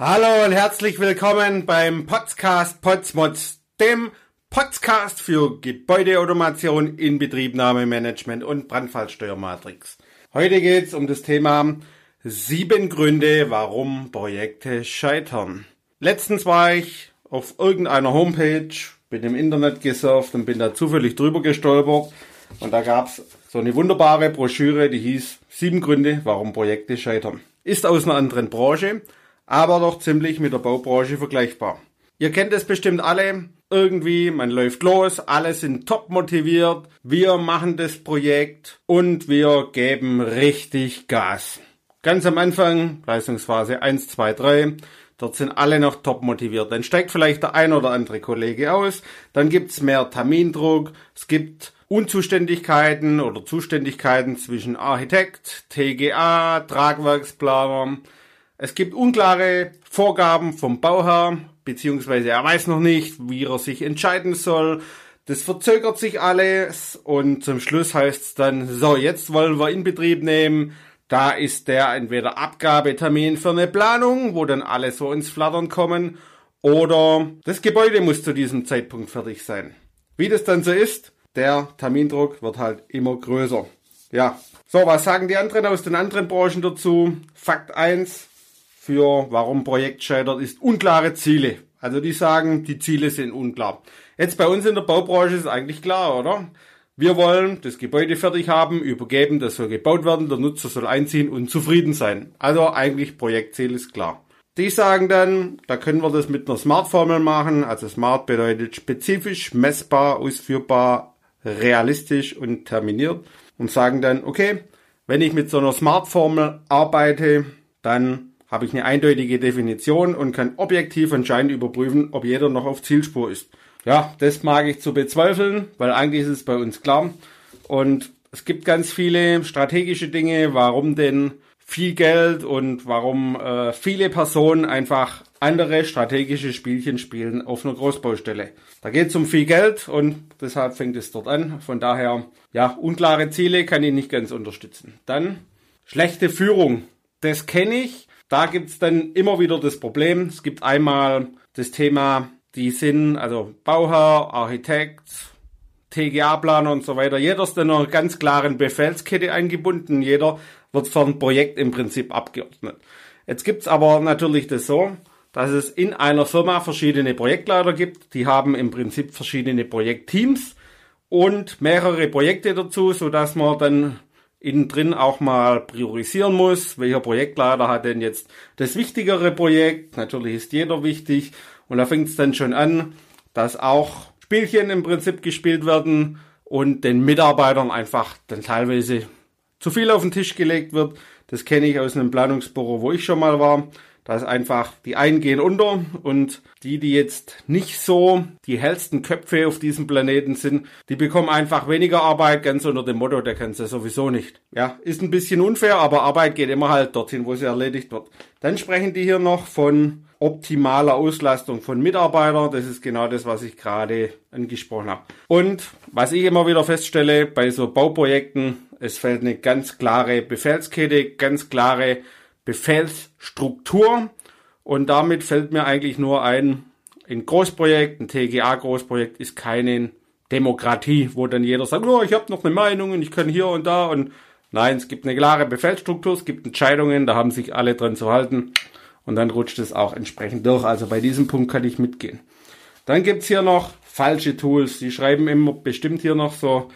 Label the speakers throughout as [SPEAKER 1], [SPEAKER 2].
[SPEAKER 1] Hallo und herzlich willkommen beim Podcast Potsmods, dem Podcast für Gebäudeautomation, Inbetriebnahmemanagement und Brandfallsteuermatrix. Heute geht's um das Thema sieben Gründe, warum Projekte scheitern. Letztens war ich auf irgendeiner Homepage, bin im Internet gesurft und bin da zufällig drüber gestolpert und da gab's so eine wunderbare Broschüre, die hieß Sieben Gründe, warum Projekte scheitern. Ist aus einer anderen Branche, aber doch ziemlich mit der Baubranche vergleichbar. Ihr kennt es bestimmt alle. Irgendwie, man läuft los, alle sind top motiviert, wir machen das Projekt und wir geben richtig Gas. Ganz am Anfang, Leistungsphase 1, 2, 3, dort sind alle noch top motiviert. Dann steigt vielleicht der ein oder andere Kollege aus, dann gibt's mehr Termindruck, es gibt Unzuständigkeiten oder Zuständigkeiten zwischen Architekt, TGA, Tragwerksplaner, es gibt unklare Vorgaben vom Bauherr, beziehungsweise er weiß noch nicht, wie er sich entscheiden soll. Das verzögert sich alles und zum Schluss heißt es dann, so, jetzt wollen wir in Betrieb nehmen. Da ist der entweder Abgabetermin für eine Planung, wo dann alle so ins Flattern kommen, oder das Gebäude muss zu diesem Zeitpunkt fertig sein. Wie das dann so ist, der Termindruck wird halt immer größer. Ja. So, was sagen die anderen aus den anderen Branchen dazu? Fakt 1, für warum Projekt scheitert, ist unklare Ziele. Also die sagen, die Ziele sind unklar. Jetzt bei uns in der Baubranche ist eigentlich klar, oder? Wir wollen das Gebäude fertig haben, übergeben, das soll gebaut werden, der Nutzer soll einziehen und zufrieden sein. Also eigentlich Projektziel ist klar. Die sagen dann, da können wir das mit einer Smart-Formel machen. Also Smart bedeutet spezifisch, messbar, ausführbar, realistisch und terminiert. Und sagen dann, okay, wenn ich mit so einer Smart-Formel arbeite, dann habe ich eine eindeutige Definition und kann objektiv entscheidend überprüfen, ob jeder noch auf Zielspur ist. Ja, das mag ich zu bezweifeln, weil eigentlich ist es bei uns klar. Und es gibt ganz viele strategische Dinge, warum denn viel Geld und warum äh, viele Personen einfach andere strategische Spielchen spielen auf einer Großbaustelle. Da geht es um viel Geld und deshalb fängt es dort an. Von daher, ja, unklare Ziele kann ich nicht ganz unterstützen. Dann schlechte Führung. Das kenne ich da gibt's dann immer wieder das Problem. Es gibt einmal das Thema, die sind, also Bauherr, Architekt, TGA-Planer und so weiter. Jeder ist in einer ganz klaren Befehlskette eingebunden. Jeder wird ein Projekt im Prinzip abgeordnet. Jetzt gibt's aber natürlich das so, dass es in einer Firma verschiedene Projektleiter gibt. Die haben im Prinzip verschiedene Projektteams und mehrere Projekte dazu, so dass man dann innen drin auch mal priorisieren muss. Welcher Projektleiter hat denn jetzt das wichtigere Projekt? Natürlich ist jeder wichtig. Und da fängt es dann schon an, dass auch Spielchen im Prinzip gespielt werden und den Mitarbeitern einfach dann teilweise zu viel auf den Tisch gelegt wird. Das kenne ich aus einem Planungsbüro, wo ich schon mal war. Da ist einfach, die einen gehen unter und die, die jetzt nicht so die hellsten Köpfe auf diesem Planeten sind, die bekommen einfach weniger Arbeit, ganz unter dem Motto, der kann sie sowieso nicht. Ja, ist ein bisschen unfair, aber Arbeit geht immer halt dorthin, wo sie erledigt wird. Dann sprechen die hier noch von optimaler Auslastung von Mitarbeitern. Das ist genau das, was ich gerade angesprochen habe. Und was ich immer wieder feststelle bei so Bauprojekten, es fällt eine ganz klare Befehlskette, ganz klare Befehlsstruktur und damit fällt mir eigentlich nur ein, ein Großprojekt, ein TGA-Großprojekt ist keine Demokratie, wo dann jeder sagt, oh, ich habe noch eine Meinung und ich kann hier und da und nein, es gibt eine klare Befehlsstruktur, es gibt Entscheidungen, da haben sich alle dran zu halten und dann rutscht es auch entsprechend durch. Also bei diesem Punkt kann ich mitgehen. Dann gibt's hier noch falsche Tools. Die schreiben immer bestimmt hier noch so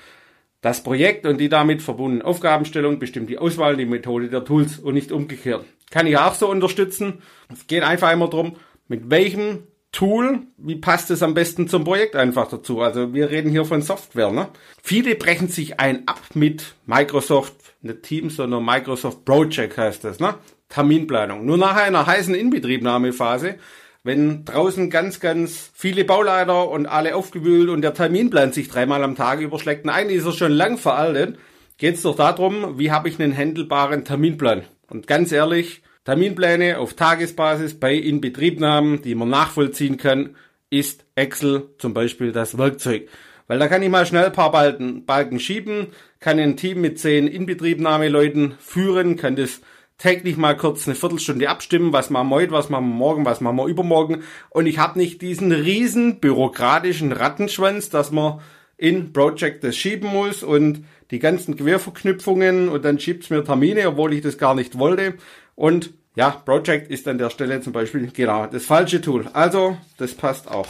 [SPEAKER 1] das Projekt und die damit verbundene Aufgabenstellung bestimmt die Auswahl, die Methode der Tools und nicht umgekehrt. Kann ich auch so unterstützen. Es geht einfach immer darum, mit welchem Tool, wie passt es am besten zum Projekt einfach dazu. Also wir reden hier von Software. Ne? Viele brechen sich ein ab mit Microsoft, nicht Teams, sondern Microsoft Project heißt das. Ne? Terminplanung. Nur nach einer heißen Inbetriebnahmephase wenn draußen ganz, ganz viele Bauleiter und alle aufgewühlt und der Terminplan sich dreimal am Tag überschlägt, eigentlich ist er schon lang veraltet, geht es doch darum, wie habe ich einen handelbaren Terminplan. Und ganz ehrlich, Terminpläne auf Tagesbasis bei Inbetriebnahmen, die man nachvollziehen kann, ist Excel zum Beispiel das Werkzeug. Weil da kann ich mal schnell ein paar Balken, Balken schieben, kann ein Team mit zehn Inbetriebnahmeleuten führen, kann das täglich mal kurz eine Viertelstunde abstimmen, was machen wir heute, was machen wir morgen, was machen wir übermorgen. Und ich habe nicht diesen riesen bürokratischen Rattenschwanz, dass man in Project das schieben muss und die ganzen Querverknüpfungen und dann schiebt es mir Termine, obwohl ich das gar nicht wollte. Und ja, Project ist an der Stelle zum Beispiel genau das falsche Tool. Also, das passt auch.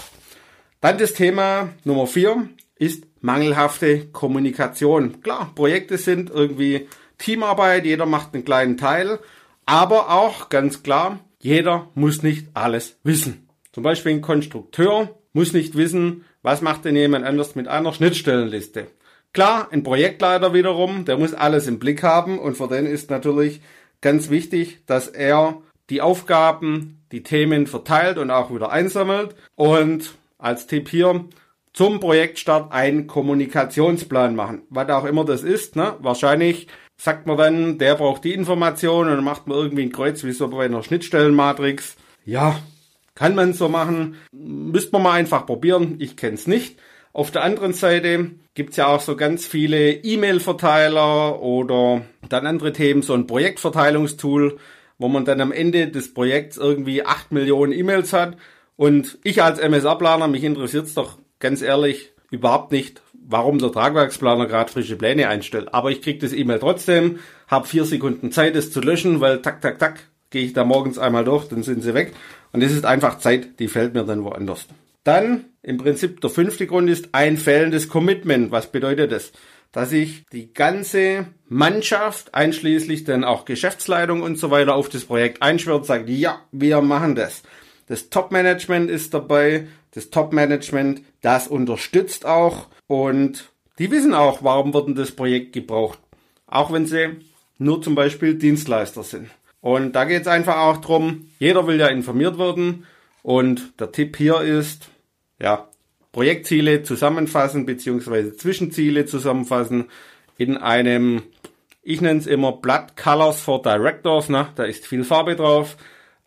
[SPEAKER 1] Dann das Thema Nummer vier ist mangelhafte Kommunikation. Klar, Projekte sind irgendwie Teamarbeit, jeder macht einen kleinen Teil, aber auch ganz klar, jeder muss nicht alles wissen. Zum Beispiel ein Konstrukteur muss nicht wissen, was macht denn jemand anders mit einer Schnittstellenliste. Klar, ein Projektleiter wiederum, der muss alles im Blick haben und für den ist natürlich ganz wichtig, dass er die Aufgaben, die Themen verteilt und auch wieder einsammelt und als Tipp hier zum Projektstart einen Kommunikationsplan machen. Was auch immer das ist, ne? Wahrscheinlich sagt man dann, der braucht die Information und dann macht man irgendwie ein Kreuz wie so bei einer Schnittstellenmatrix. Ja, kann man so machen. Müsste man mal einfach probieren. Ich kenne es nicht. Auf der anderen Seite gibt's ja auch so ganz viele E-Mail-Verteiler oder dann andere Themen, so ein Projektverteilungstool, wo man dann am Ende des Projekts irgendwie acht Millionen E-Mails hat. Und ich als MSA-Planer, mich interessiert's doch ganz ehrlich überhaupt nicht, warum der Tragwerksplaner gerade frische Pläne einstellt. Aber ich krieg das E-Mail trotzdem, habe vier Sekunden Zeit, es zu löschen, weil tak, tak, tak, gehe ich da morgens einmal durch, dann sind sie weg. Und es ist einfach Zeit, die fällt mir dann woanders. Dann im Prinzip der fünfte Grund ist ein fehlendes Commitment. Was bedeutet das? Dass ich die ganze Mannschaft, einschließlich dann auch Geschäftsleitung und so weiter, auf das Projekt einschwört sagt, ja, wir machen das. Das Top-Management ist dabei. Das Top-Management, das unterstützt auch. Und die wissen auch, warum wird denn das Projekt gebraucht. Auch wenn sie nur zum Beispiel Dienstleister sind. Und da geht es einfach auch drum. jeder will ja informiert werden. Und der Tipp hier ist, ja, Projektziele zusammenfassen beziehungsweise Zwischenziele zusammenfassen in einem, ich nenne es immer Blood Colors for Directors, ne? da ist viel Farbe drauf,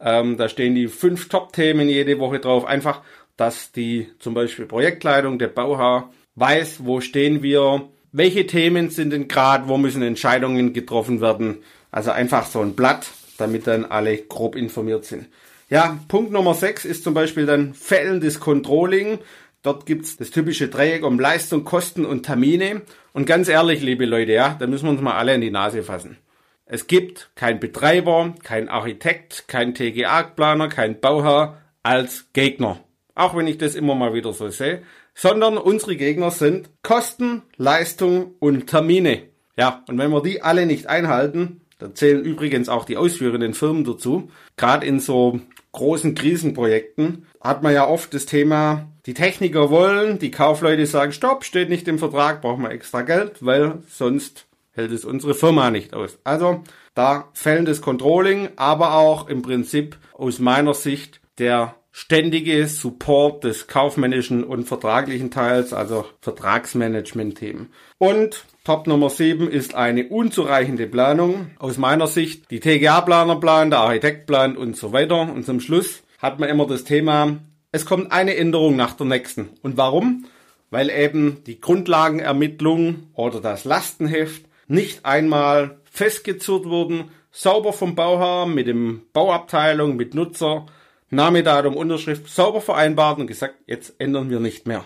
[SPEAKER 1] ähm, da stehen die fünf Top-Themen jede Woche drauf, einfach, dass die zum Beispiel Projektleitung, der Bauherr weiß, wo stehen wir, welche Themen sind denn gerade, wo müssen Entscheidungen getroffen werden, also einfach so ein Blatt, damit dann alle grob informiert sind. Ja, Punkt Nummer 6 ist zum Beispiel dann fehlendes Controlling. Dort gibt's das typische Dreieck um Leistung, Kosten und Termine. Und ganz ehrlich, liebe Leute, ja, da müssen wir uns mal alle in die Nase fassen. Es gibt kein Betreiber, kein Architekt, kein TGA-Planer, kein Bauherr als Gegner. Auch wenn ich das immer mal wieder so sehe. Sondern unsere Gegner sind Kosten, Leistung und Termine. Ja, und wenn wir die alle nicht einhalten, da zählen übrigens auch die ausführenden Firmen dazu. Gerade in so großen Krisenprojekten hat man ja oft das Thema, die Techniker wollen, die Kaufleute sagen, stopp, steht nicht im Vertrag, brauchen wir extra Geld, weil sonst hält es unsere Firma nicht aus. Also da fällendes Controlling, aber auch im Prinzip aus meiner Sicht der ständige Support des kaufmännischen und vertraglichen Teils, also Vertragsmanagement-Themen. Und Top Nummer 7 ist eine unzureichende Planung. Aus meiner Sicht die TGA-Planer planen, der Architekt plant und so weiter. Und zum Schluss hat man immer das Thema, es kommt eine Änderung nach der nächsten. Und warum? Weil eben die Grundlagenermittlung oder das Lastenheft nicht einmal festgezurrt wurden, sauber vom Bauherr mit dem Bauabteilung, mit Nutzer, Name, Datum, Unterschrift sauber vereinbart und gesagt, jetzt ändern wir nicht mehr.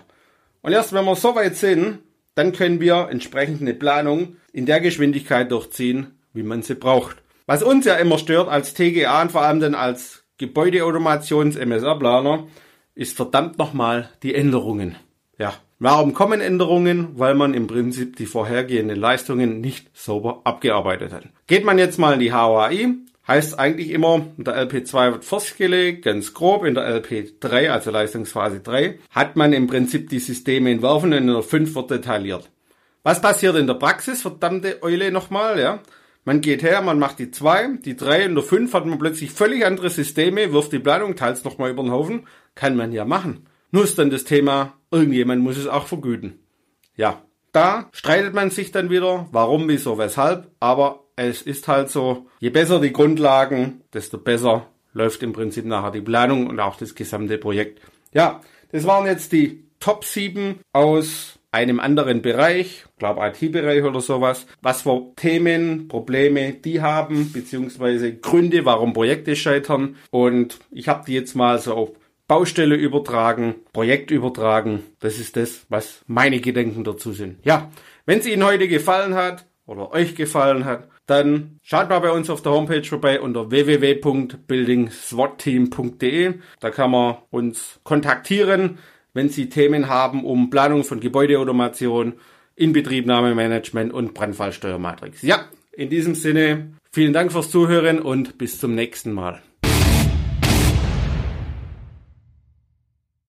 [SPEAKER 1] Und erst wenn wir so weit sind, dann können wir entsprechend eine Planung in der Geschwindigkeit durchziehen, wie man sie braucht. Was uns ja immer stört als TGA und vor allem dann als Gebäudeautomations-MSR-Planer, ist verdammt nochmal die Änderungen. Ja, warum kommen Änderungen? Weil man im Prinzip die vorhergehenden Leistungen nicht sauber abgearbeitet hat. Geht man jetzt mal in die HOAI, heißt eigentlich immer, in der LP2 wird festgelegt, ganz grob, in der LP3, also Leistungsphase 3, hat man im Prinzip die Systeme entworfen und in der 5 wird detailliert. Was passiert in der Praxis, verdammte Eule nochmal, ja? Man geht her, man macht die 2, die 3 und der 5 hat man plötzlich völlig andere Systeme, wirft die Planung, teils nochmal über den Haufen. Kann man ja machen. Nur ist dann das Thema, irgendjemand muss es auch vergüten. Ja, da streitet man sich dann wieder, warum, wieso, weshalb, aber es ist halt so, je besser die Grundlagen, desto besser läuft im Prinzip nachher die Planung und auch das gesamte Projekt. Ja, das waren jetzt die Top 7 aus einem anderen Bereich, glaube IT-Bereich oder sowas, was für Themen, Probleme die haben, beziehungsweise Gründe, warum Projekte scheitern. Und ich habe die jetzt mal so auf Baustelle übertragen, Projekt übertragen. Das ist das, was meine Gedenken dazu sind. Ja, wenn es Ihnen heute gefallen hat oder euch gefallen hat, dann schaut mal bei uns auf der Homepage vorbei unter www.buildingswatteam.de. Da kann man uns kontaktieren wenn Sie Themen haben um Planung von Gebäudeautomation, Inbetriebnahmemanagement und Brandfallsteuermatrix. Ja, in diesem Sinne, vielen Dank fürs Zuhören und bis zum nächsten Mal.